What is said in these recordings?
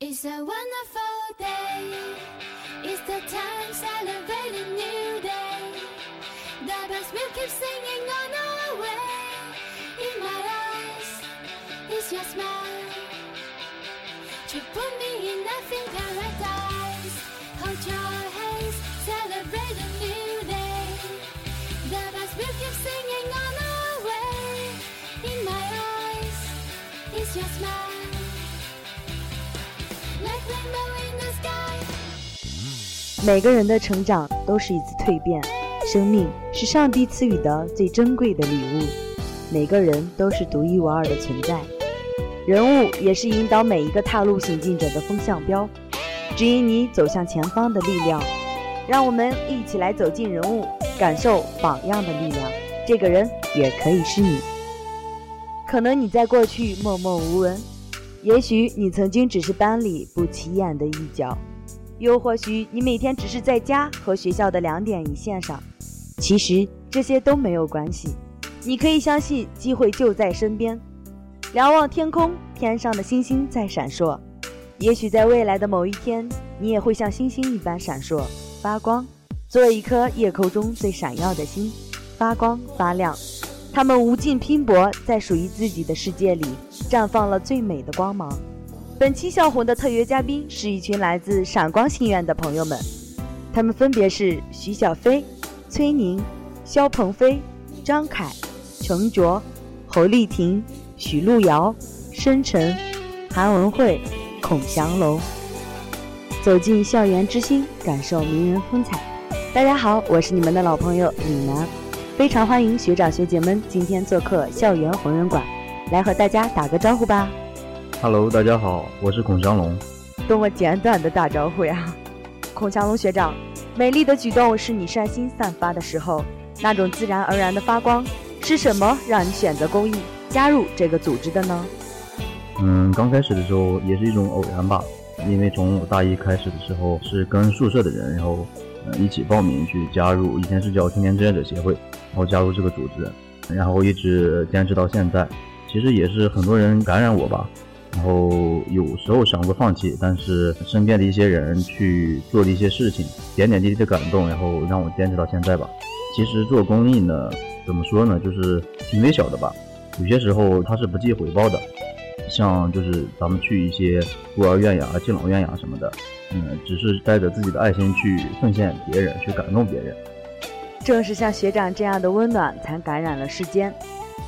It's a wonderful day. It's the time celebrating new day. The bells will keep singing on our way. In my eyes, it's your smile. To put me in nothing paradise. Hold your hands, celebrate a new day. The bells will keep singing on our way. In my eyes, it's your smile. 每个人的成长都是一次蜕变，生命是上帝赐予的最珍贵的礼物，每个人都是独一无二的存在。人物也是引导每一个踏路行进者的风向标，指引你走向前方的力量。让我们一起来走进人物，感受榜样的力量。这个人也可以是你。可能你在过去默默无闻，也许你曾经只是班里不起眼的一角。又或许你每天只是在家和学校的两点一线上，其实这些都没有关系。你可以相信机会就在身边，瞭望天空，天上的星星在闪烁。也许在未来的某一天，你也会像星星一般闪烁发光，做一颗夜空中最闪耀的星，发光发亮。他们无尽拼搏，在属于自己的世界里绽放了最美的光芒。本期笑红的特约嘉宾是一群来自闪光心愿的朋友们，他们分别是徐小飞、崔宁、肖鹏飞、张凯、程卓、侯丽婷、许璐瑶、申晨、韩文慧、孔祥龙。走进校园之星，感受名人风采。大家好，我是你们的老朋友李楠，非常欢迎学长学姐们今天做客校园红人馆，来和大家打个招呼吧。Hello，大家好，我是孔祥龙。多么简短的打招呼呀！孔祥龙学长，美丽的举动是你善心散发的时候，那种自然而然的发光，是什么让你选择公益，加入这个组织的呢？嗯，刚开始的时候也是一种偶然吧，因为从我大一开始的时候是跟宿舍的人，然后一起报名去加入，以前是叫青年志愿者协会，然后加入这个组织，然后一直坚持到现在。其实也是很多人感染我吧，然后有时候想过放弃，但是身边的一些人去做的一些事情，点点滴滴的感动，然后让我坚持到现在吧。其实做公益呢，怎么说呢，就是挺微小的吧，有些时候它是不计回报的。像就是咱们去一些孤儿院呀、敬老院呀什么的，嗯，只是带着自己的爱心去奉献别人，去感动别人。正是像学长这样的温暖，才感染了世间。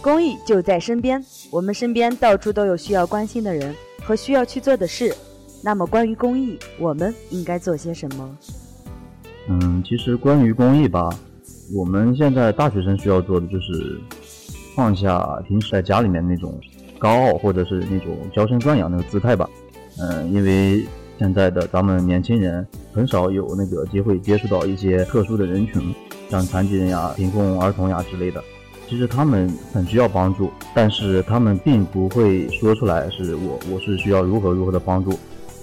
公益就在身边，我们身边到处都有需要关心的人和需要去做的事。那么，关于公益，我们应该做些什么？嗯，其实关于公益吧，我们现在大学生需要做的就是放下平时在家里面那种高傲或者是那种娇生惯养那个姿态吧。嗯，因为现在的咱们年轻人很少有那个机会接触到一些特殊的人群，像残疾人呀、贫困儿童呀之类的。其实他们很需要帮助，但是他们并不会说出来，是我我是需要如何如何的帮助。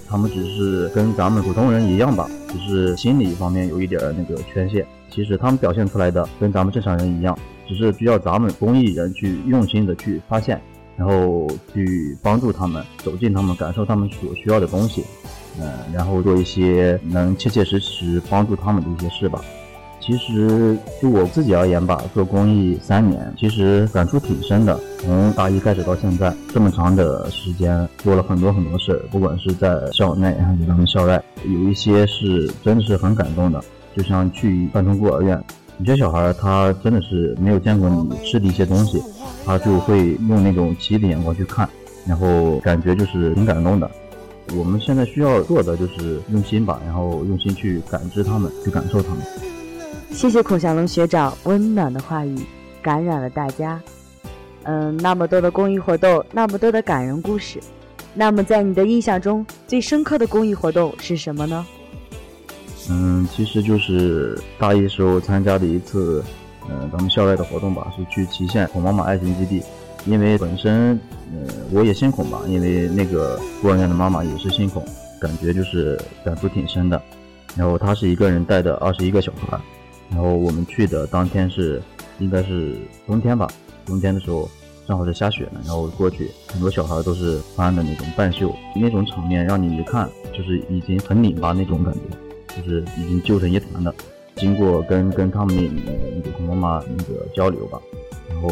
他们只是跟咱们普通人一样吧，只是心理方面有一点那个缺陷。其实他们表现出来的跟咱们正常人一样，只是需要咱们公益人去用心的去发现，然后去帮助他们，走进他们，感受他们所需要的东西，嗯、然后做一些能切切实实帮助他们的一些事吧。其实就我自己而言吧，做公益三年，其实感触挺深的。从大一开始到现在这么长的时间，做了很多很多事儿，不管是在校内还是咱们校外，有一些是真的是很感动的。就像去半通孤儿院，有些小孩他真的是没有见过你吃的一些东西，他就会用那种奇异的眼光去看，然后感觉就是挺感动的。我们现在需要做的就是用心吧，然后用心去感知他们，去感受他们。谢谢孔祥龙学长温暖的话语，感染了大家。嗯，那么多的公益活动，那么多的感人故事，那么在你的印象中最深刻的公益活动是什么呢？嗯，其实就是大一时候参加的一次，呃，咱们校外的活动吧，是去祁县孔妈妈爱心基地。因为本身，呃，我也心孔吧，因为那个孤儿院的妈妈也是心孔，感觉就是感触挺深的。然后她是一个人带的二十一个小孩，然后我们去的当天是应该是冬天吧，冬天的时候正好是下雪呢，然后过去很多小孩都是穿的那种半袖，那种场面让你一看就是已经很拧巴那种感觉，就是已经揪成一团的。经过跟跟他们那那个空妈妈那个交流吧，后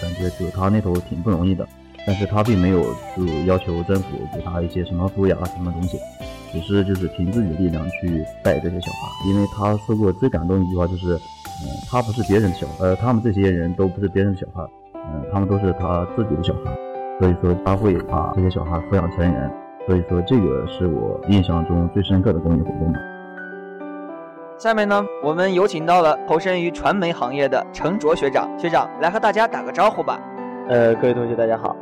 感觉就他那头挺不容易的，但是他并没有就要求政府给他一些什么抚养什么东西，只是就是凭自己的力量去带这些小孩，因为他说过最感动一句话就是，嗯，他不是别人的小，呃，他们这些人都不是别人的小孩，嗯，他们都是他自己的小孩，所以说他会把这些小孩抚养成人，所以说这个是我印象中最深刻的公益活动。下面呢，我们有请到了投身于传媒行业的陈卓学长，学长来和大家打个招呼吧。呃，各位同学大家好。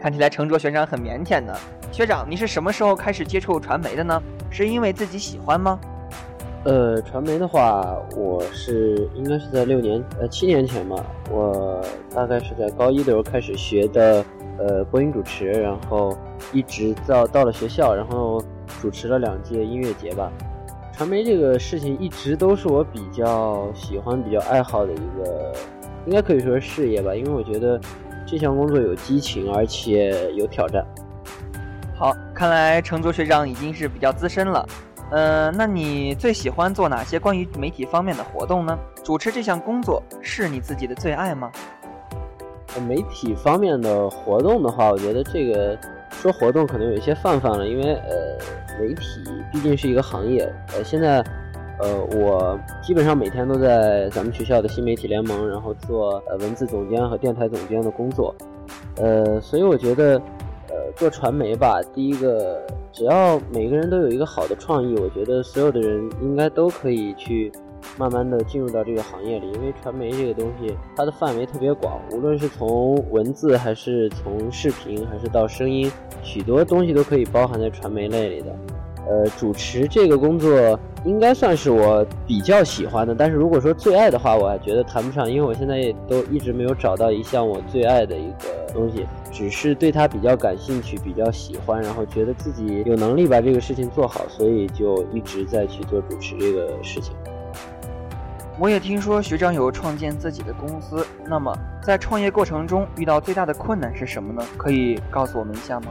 看起来陈卓学长很腼腆呢。学长，你是什么时候开始接触传媒的呢？是因为自己喜欢吗？呃，传媒的话，我是应该是在六年呃七年前吧，我大概是在高一的时候开始学的呃播音主持，然后一直到到了学校，然后主持了两届音乐节吧。传媒这个事情一直都是我比较喜欢、比较爱好的一个，应该可以说是事业吧。因为我觉得这项工作有激情，而且有挑战。好，看来程卓学长已经是比较资深了。呃，那你最喜欢做哪些关于媒体方面的活动呢？主持这项工作是你自己的最爱吗？媒体方面的活动的话，我觉得这个。说活动可能有一些泛泛了，因为呃，媒体毕竟是一个行业，呃，现在，呃，我基本上每天都在咱们学校的新媒体联盟，然后做呃文字总监和电台总监的工作，呃，所以我觉得，呃，做传媒吧，第一个，只要每个人都有一个好的创意，我觉得所有的人应该都可以去。慢慢的进入到这个行业里，因为传媒这个东西，它的范围特别广，无论是从文字，还是从视频，还是到声音，许多东西都可以包含在传媒类里的。呃，主持这个工作应该算是我比较喜欢的，但是如果说最爱的话，我还觉得谈不上，因为我现在也都一直没有找到一项我最爱的一个东西，只是对它比较感兴趣，比较喜欢，然后觉得自己有能力把这个事情做好，所以就一直在去做主持这个事情。我也听说学长有创建自己的公司，那么在创业过程中遇到最大的困难是什么呢？可以告诉我们一下吗？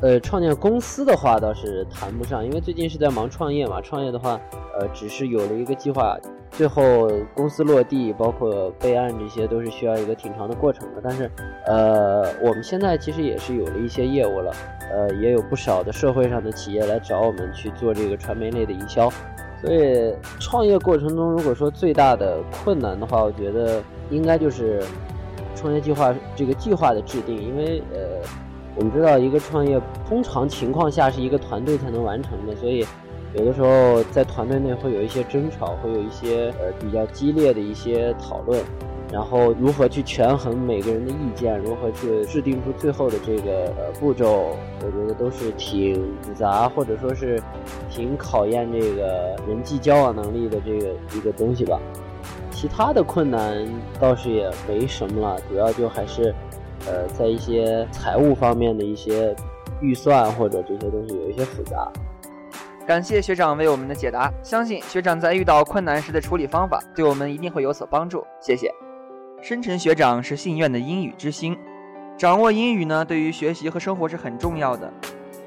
呃，创建公司的话倒是谈不上，因为最近是在忙创业嘛。创业的话，呃，只是有了一个计划，最后公司落地，包括备案这些，都是需要一个挺长的过程的。但是，呃，我们现在其实也是有了一些业务了，呃，也有不少的社会上的企业来找我们去做这个传媒类的营销。所以创业过程中，如果说最大的困难的话，我觉得应该就是创业计划这个计划的制定。因为呃，我们知道一个创业通常情况下是一个团队才能完成的，所以有的时候在团队内会有一些争吵，会有一些呃比较激烈的一些讨论。然后如何去权衡每个人的意见，如何去制定出最后的这个步骤，我觉得都是挺复杂，或者说是挺考验这个人际交往能力的这个一个东西吧。其他的困难倒是也没什么了，主要就还是呃在一些财务方面的一些预算或者这些东西有一些复杂。感谢学长为我们的解答，相信学长在遇到困难时的处理方法对我们一定会有所帮助。谢谢。深沉学长是信院的英语之星，掌握英语呢，对于学习和生活是很重要的。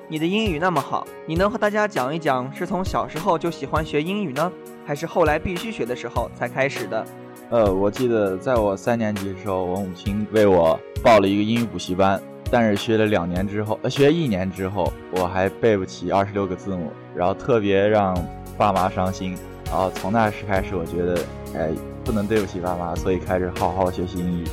你的英语那么好，你能和大家讲一讲，是从小时候就喜欢学英语呢，还是后来必须学的时候才开始的？呃，我记得在我三年级的时候，我母亲为我报了一个英语补习班，但是学了两年之后，呃，学一年之后，我还背不起二十六个字母，然后特别让爸妈伤心。然后从那时开始，我觉得，哎。不能对不起爸妈，所以开始好好学习英语。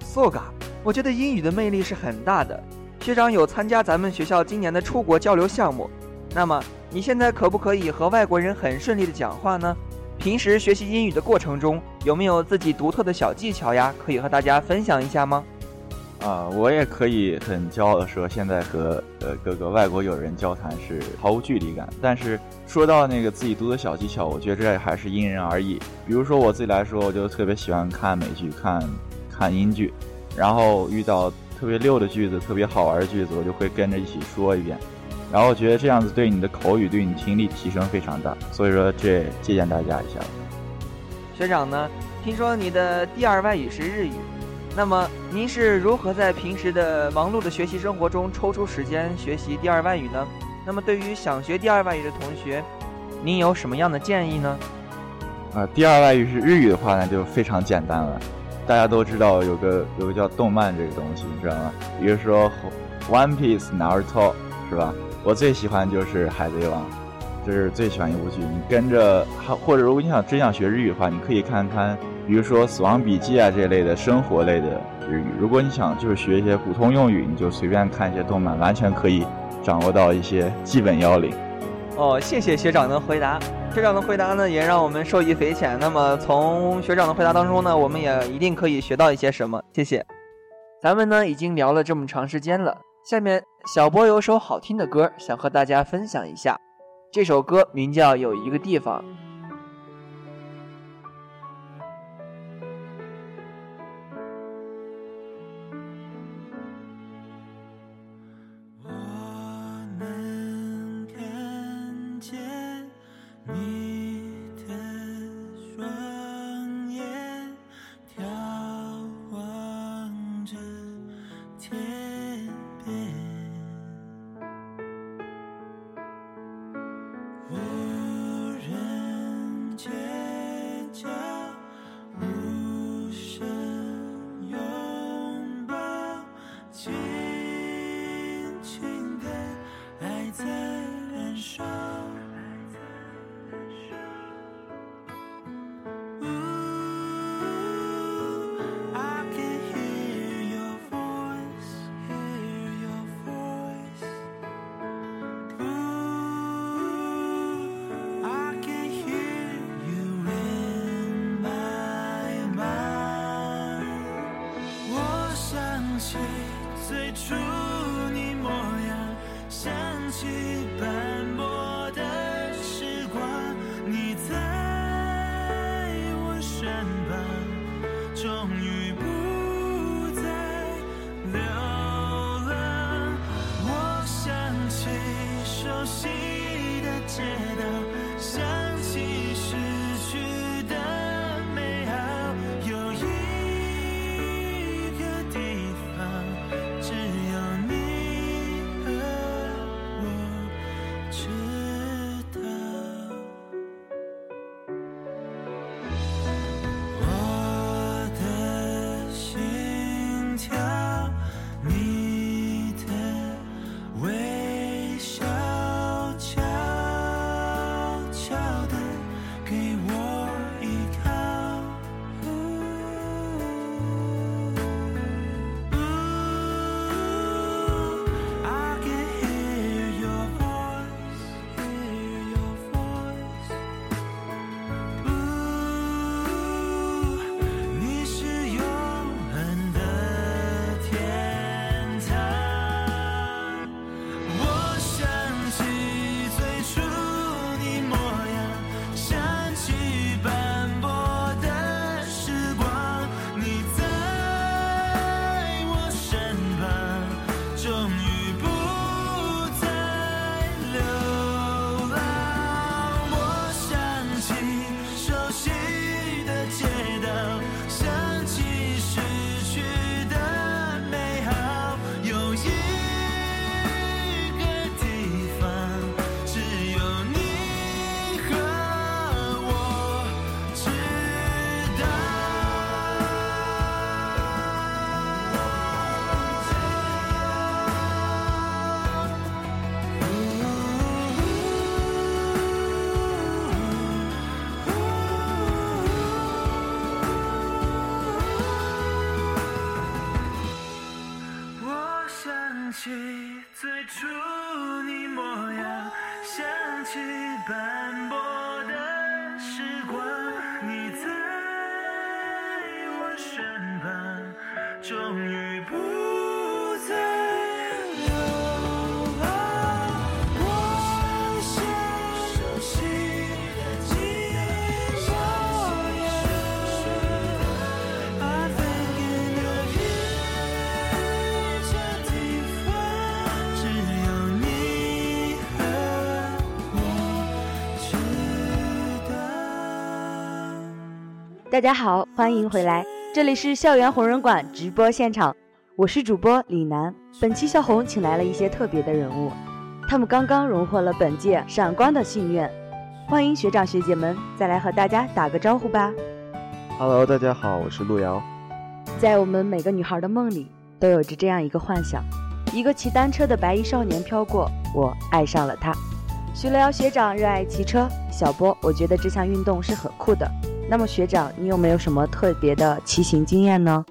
So ga，我觉得英语的魅力是很大的。学长有参加咱们学校今年的出国交流项目，那么你现在可不可以和外国人很顺利的讲话呢？平时学习英语的过程中，有没有自己独特的小技巧呀？可以和大家分享一下吗？啊，我也可以很骄傲的说，现在和呃各个外国友人交谈是毫无距离感。但是说到那个自己读的小技巧，我觉得这还是因人而异。比如说我自己来说，我就特别喜欢看美剧、看看英剧，然后遇到特别溜的句子、特别好玩的句子，我就会跟着一起说一遍。然后我觉得这样子对你的口语、对你听力提升非常大。所以说这借鉴大家一下。学长呢，听说你的第二外语是日语。那么您是如何在平时的忙碌的学习生活中抽出时间学习第二外语呢？那么对于想学第二外语的同学，您有什么样的建议呢？啊，第二外语是日语的话，那就非常简单了。大家都知道有个有个叫动漫这个东西，你知道吗？比如说《One Piece》Naruto，是吧？我最喜欢就是《海贼王》，这是最喜欢一部剧。你跟着，或者如果你想真想学日语的话，你可以看看。比如说《死亡笔记》啊这类的生活类的日语，如果你想就是学一些普通用语，你就随便看一些动漫，完全可以掌握到一些基本要领。哦，谢谢学长的回答。学长的回答呢，也让我们受益匪浅。那么从学长的回答当中呢，我们也一定可以学到一些什么。谢谢。咱们呢已经聊了这么长时间了，下面小波有首好听的歌想和大家分享一下，这首歌名叫《有一个地方》。出你模样想起白大家好，欢迎回来。这里是校园红人馆直播现场，我是主播李楠。本期校红请来了一些特别的人物，他们刚刚荣获了本届闪光的信愿。欢迎学长学姐们，再来和大家打个招呼吧。Hello，大家好，我是路遥。在我们每个女孩的梦里，都有着这样一个幻想：一个骑单车的白衣少年飘过，我爱上了他。徐雷瑶学长热爱骑车，小波，我觉得这项运动是很酷的。那么学长，你有没有什么特别的骑行经验呢？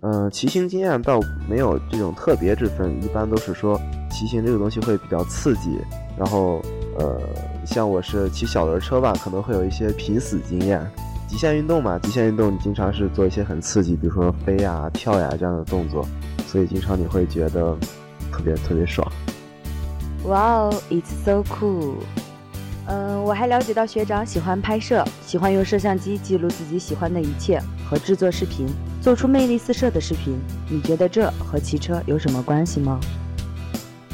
嗯，骑行经验倒没有这种特别之分，一般都是说骑行这个东西会比较刺激。然后，呃，像我是骑小轮车吧，可能会有一些濒死经验。极限运动嘛，极限运动你经常是做一些很刺激，比如说飞呀、跳呀这样的动作，所以经常你会觉得特别特别爽。哇哦，It's so cool！嗯，我还了解到学长喜欢拍摄，喜欢用摄像机记录自己喜欢的一切和制作视频，做出魅力四射的视频。你觉得这和骑车有什么关系吗？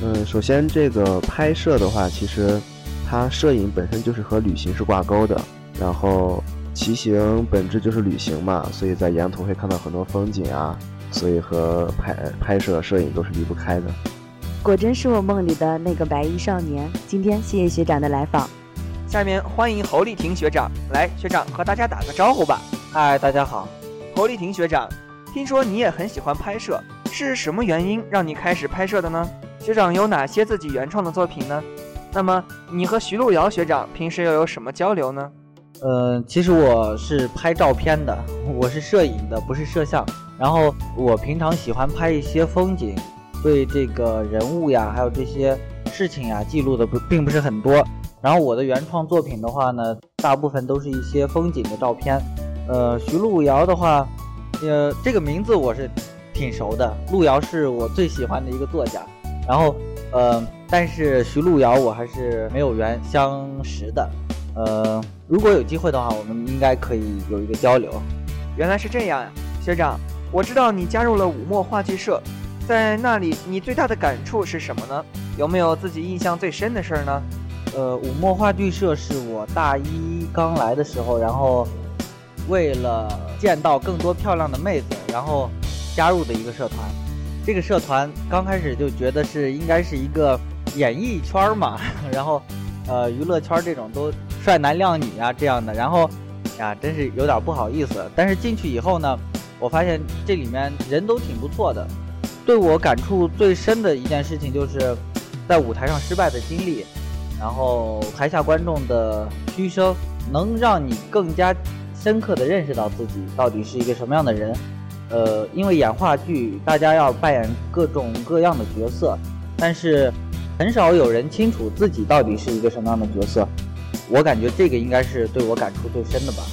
嗯，首先这个拍摄的话，其实它摄影本身就是和旅行是挂钩的，然后骑行本质就是旅行嘛，所以在沿途会看到很多风景啊，所以和拍拍摄摄影都是离不开的。果真是我梦里的那个白衣少年。今天谢谢学长的来访。下面欢迎侯丽婷学长来，学长和大家打个招呼吧。嗨，大家好。侯丽婷学长，听说你也很喜欢拍摄，是什么原因让你开始拍摄的呢？学长有哪些自己原创的作品呢？那么你和徐璐瑶学长平时又有什么交流呢？呃，其实我是拍照片的，我是摄影的，不是摄像。然后我平常喜欢拍一些风景，对这个人物呀，还有这些事情呀，记录的不并不是很多。然后我的原创作品的话呢，大部分都是一些风景的照片。呃，徐璐瑶的话，呃，这个名字我是挺熟的，璐瑶是我最喜欢的一个作家。然后，呃，但是徐璐瑶我还是没有缘相识的。呃，如果有机会的话，我们应该可以有一个交流。原来是这样呀，学长，我知道你加入了五墨话剧社，在那里你最大的感触是什么呢？有没有自己印象最深的事儿呢？呃，武墨话剧社是我大一刚来的时候，然后为了见到更多漂亮的妹子，然后加入的一个社团。这个社团刚开始就觉得是应该是一个演艺圈嘛，然后呃娱乐圈这种都帅男靓女啊这样的，然后呀真是有点不好意思。但是进去以后呢，我发现这里面人都挺不错的。对我感触最深的一件事情就是在舞台上失败的经历。然后台下观众的嘘声，能让你更加深刻的认识到自己到底是一个什么样的人。呃，因为演话剧，大家要扮演各种各样的角色，但是很少有人清楚自己到底是一个什么样的角色。我感觉这个应该是对我感触最深的吧。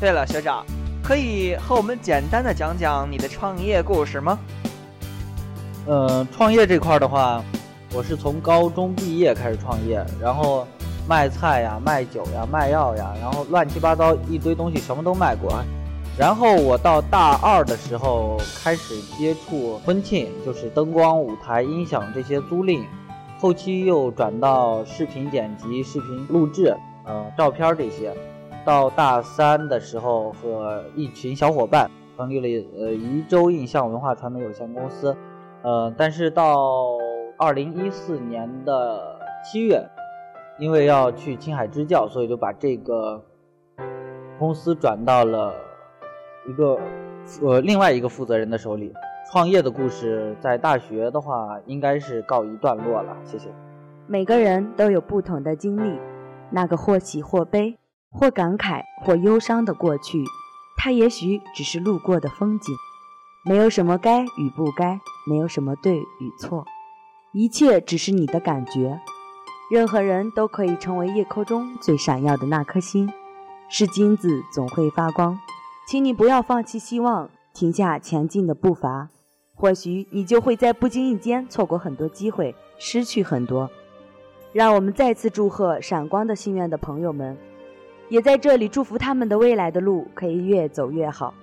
对了，学长，可以和我们简单的讲讲你的创业故事吗？呃，创业这块的话。我是从高中毕业开始创业，然后卖菜呀、卖酒呀、卖药呀，然后乱七八糟一堆东西什么都卖过。然后我到大二的时候开始接触婚庆，就是灯光、舞台、音响这些租赁，后期又转到视频剪辑、视频录制，呃，照片这些。到大三的时候，和一群小伙伴成立了呃宜州印象文化传媒有限公司，呃，但是到二零一四年的七月，因为要去青海支教，所以就把这个公司转到了一个呃另外一个负责人的手里。创业的故事在大学的话，应该是告一段落了。谢谢。每个人都有不同的经历，那个或喜或悲、或感慨或忧伤的过去，它也许只是路过的风景。没有什么该与不该，没有什么对与错。一切只是你的感觉，任何人都可以成为夜空中最闪耀的那颗星。是金子总会发光，请你不要放弃希望，停下前进的步伐。或许你就会在不经意间错过很多机会，失去很多。让我们再次祝贺闪光的心愿的朋友们，也在这里祝福他们的未来的路可以越走越好。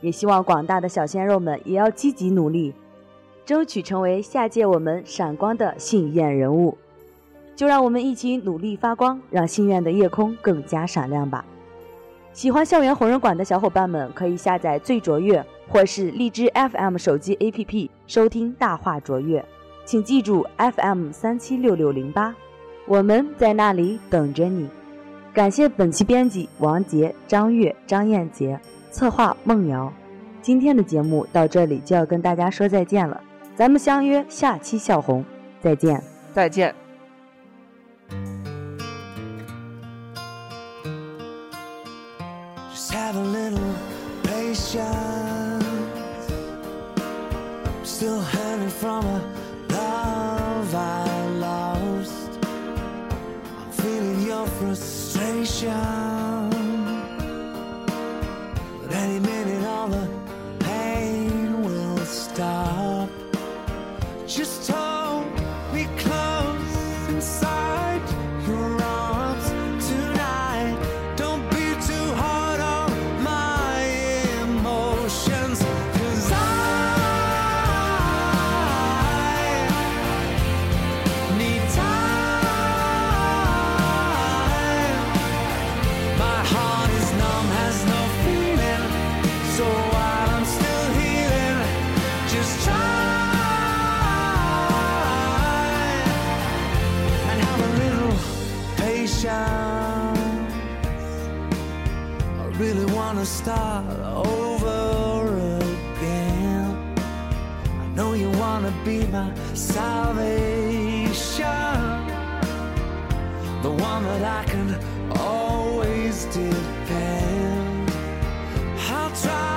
也希望广大的小鲜肉们也要积极努力。争取成为下届我们闪光的幸运人物，就让我们一起努力发光，让心愿的夜空更加闪亮吧。喜欢校园红人馆的小伙伴们可以下载最卓越或是荔枝 FM 手机 APP 收听大话卓越，请记住 FM 三七六六零八，我们在那里等着你。感谢本期编辑王杰、张悦、张燕杰，策划孟瑶。今天的节目到这里就要跟大家说再见了，咱们相约下期笑红，再见。再见。Just have a little patience. I'm still hanging from a love I lost. I'm feeling your frustration. But any minute, all the pain will stop. Wanna start over again. I know you wanna be my salvation, the one that I can always depend. I'll try